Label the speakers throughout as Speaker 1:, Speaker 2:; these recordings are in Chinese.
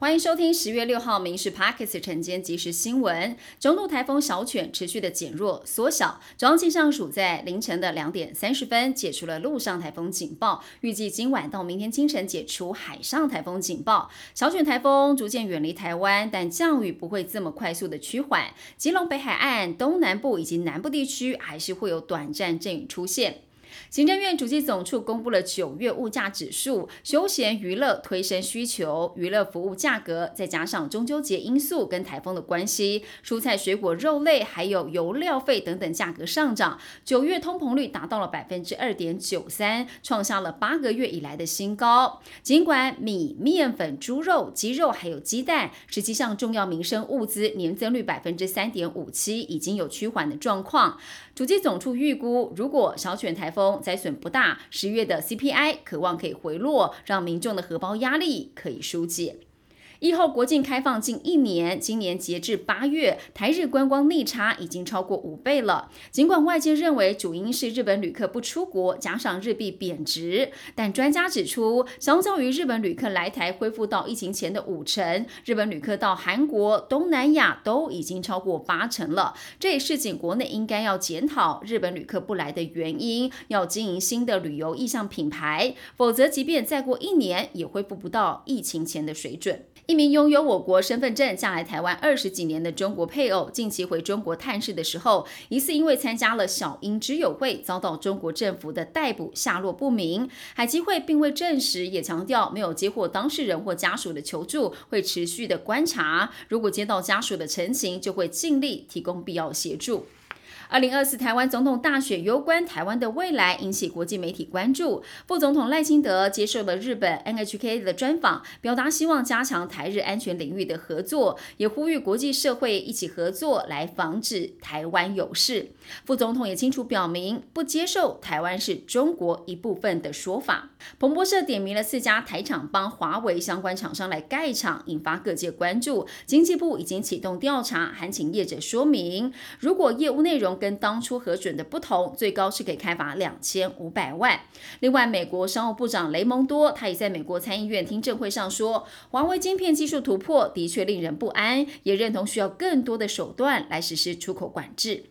Speaker 1: 欢迎收听十月六号《民事 Pockets》晨间即时新闻。中度台风小犬持续的减弱缩小，中央气象署在凌晨的两点三十分解除了陆上台风警报，预计今晚到明天清晨解除海上台风警报。小犬台风逐渐远离台湾，但降雨不会这么快速的趋缓。吉隆北海岸、东南部以及南部地区还是会有短暂阵雨出现。行政院主计总处公布了九月物价指数，休闲娱乐推升需求，娱乐服务价格再加上中秋节因素跟台风的关系，蔬菜、水果、肉类还有油料费等等价格上涨，九月通膨率达到了百分之二点九三，创下了八个月以来的新高。尽管米、面粉、猪肉、鸡肉还有鸡蛋，实际上重要民生物资年增率百分之三点五七，已经有趋缓的状况。主计总处预估，如果小犬台风风灾损不大，十月的 CPI 渴望可以回落，让民众的荷包压力可以疏解。疫后国境开放近一年，今年截至八月，台日观光逆差已经超过五倍了。尽管外界认为主因是日本旅客不出国，加上日币贬值，但专家指出，相较于日本旅客来台恢复到疫情前的五成，日本旅客到韩国、东南亚都已经超过八成了。这也是仅国内应该要检讨日本旅客不来的原因，要经营新的旅游意向品牌，否则即便再过一年，也恢复不到疫情前的水准。一名拥有我国身份证、嫁来台湾二十几年的中国配偶，近期回中国探视的时候，疑似因为参加了小英之友会，遭到中国政府的逮捕，下落不明。海基会并未证实，也强调没有接获当事人或家属的求助，会持续的观察。如果接到家属的陈情，就会尽力提供必要协助。二零二四台湾总统大选攸关台湾的未来，引起国际媒体关注。副总统赖清德接受了日本 NHK 的专访，表达希望加强台日安全领域的合作，也呼吁国际社会一起合作来防止台湾有事。副总统也清楚表明，不接受台湾是中国一部分的说法。彭博社点名了四家台厂帮华为相关厂商来盖厂，引发各界关注。经济部已经启动调查，还请业者说明，如果业务内容。跟当初核准的不同，最高是可以开发两千五百万。另外，美国商务部长雷蒙多他也在美国参议院听证会上说，华为芯片技术突破的确令人不安，也认同需要更多的手段来实施出口管制。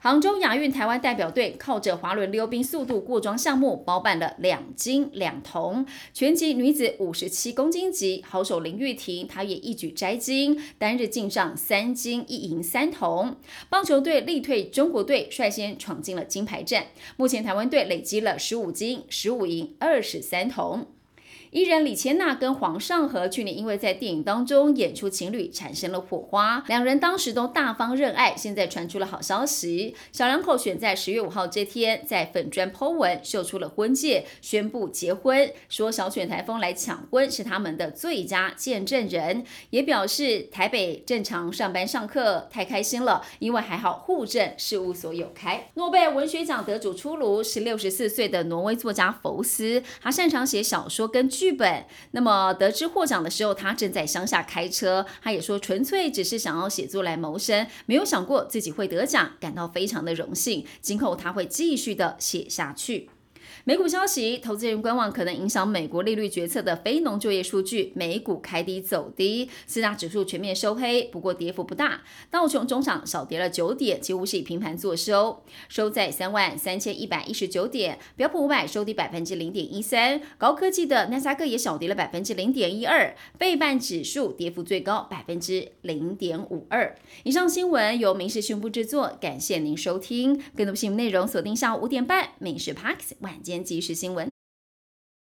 Speaker 1: 杭州亚运台湾代表队靠着滑轮溜冰速度过桩项目包办了两金两铜。全级女子五十七公斤级好手林玉婷，她也一举摘金，单日进上三金一银三铜。棒球队力退中国队，率先闯进了金牌战。目前台湾队累积了十五金、十五银、二十三铜。艺人李千娜跟黄尚和去年因为在电影当中演出情侣产生了火花，两人当时都大方认爱。现在传出了好消息，小两口选在十月五号这天在粉砖 Po 文秀出了婚戒，宣布结婚，说小犬台风来抢婚是他们的最佳见证人，也表示台北正常上班上课太开心了，因为还好户政事务所有开。诺贝尔文学奖得主出炉，是六十四岁的挪威作家福斯，他擅长写小说跟。剧本。那么得知获奖的时候，他正在乡下开车。他也说，纯粹只是想要写作来谋生，没有想过自己会得奖，感到非常的荣幸。今后他会继续的写下去。美股消息，投资人观望可能影响美国利率决策的非农就业数据，美股开低走低，四大指数全面收黑，不过跌幅不大。道琼中场小跌了九点，几乎是以平盘作收，收在三万三千一百一十九点。标普五百收低百分之零点一三，高科技的纳斯达克也小跌了百分之零点一二，倍半指数跌幅最高百分之零点五二。以上新闻由民事宣布制作，感谢您收听。更多新闻内容锁定下午五点半，美食 Parks 晚间。即时新闻。